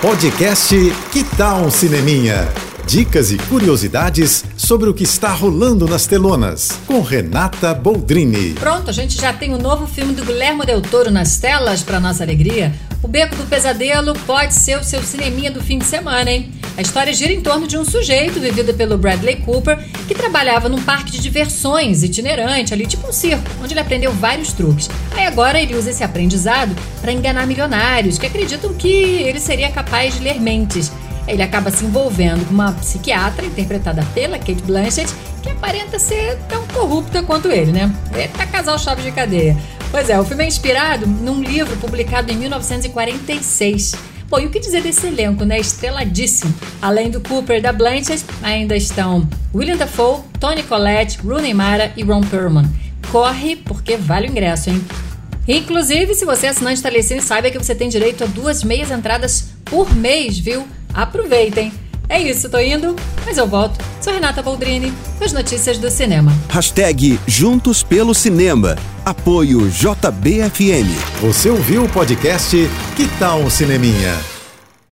Podcast Que Tal um Cineminha? Dicas e curiosidades sobre o que está rolando nas telonas, com Renata Boldrini. Pronto, a gente já tem o um novo filme do Guilherme Del Toro nas telas, para nossa alegria. Beco do Pesadelo pode ser o seu cineminha do fim de semana, hein? A história gira em torno de um sujeito vivido pelo Bradley Cooper que trabalhava num parque de diversões itinerante, ali tipo um circo, onde ele aprendeu vários truques. Aí agora ele usa esse aprendizado para enganar milionários que acreditam que ele seria capaz de ler mentes. Ele acaba se envolvendo com uma psiquiatra interpretada pela Kate Blanchett, que aparenta ser tão corrupta quanto ele, né? Eita casal chave de cadeia. Pois é, o filme é inspirado num livro publicado em 1946. Bom, e o que dizer desse elenco, né? Estreladíssimo. Além do Cooper da Blanchett, ainda estão William Dafoe, Tony Collette, Rooney Mara e Ron Perlman. Corre, porque vale o ingresso, hein? Inclusive, se você é assinante Telecine, saiba que você tem direito a duas meias entradas por mês, viu? Aproveitem! É isso, tô indo, mas eu volto. Sou Renata Boldrini, com as notícias do cinema. Hashtag Juntos pelo Cinema. Apoio JBFM. Você ouviu o podcast Que tal um Cineminha?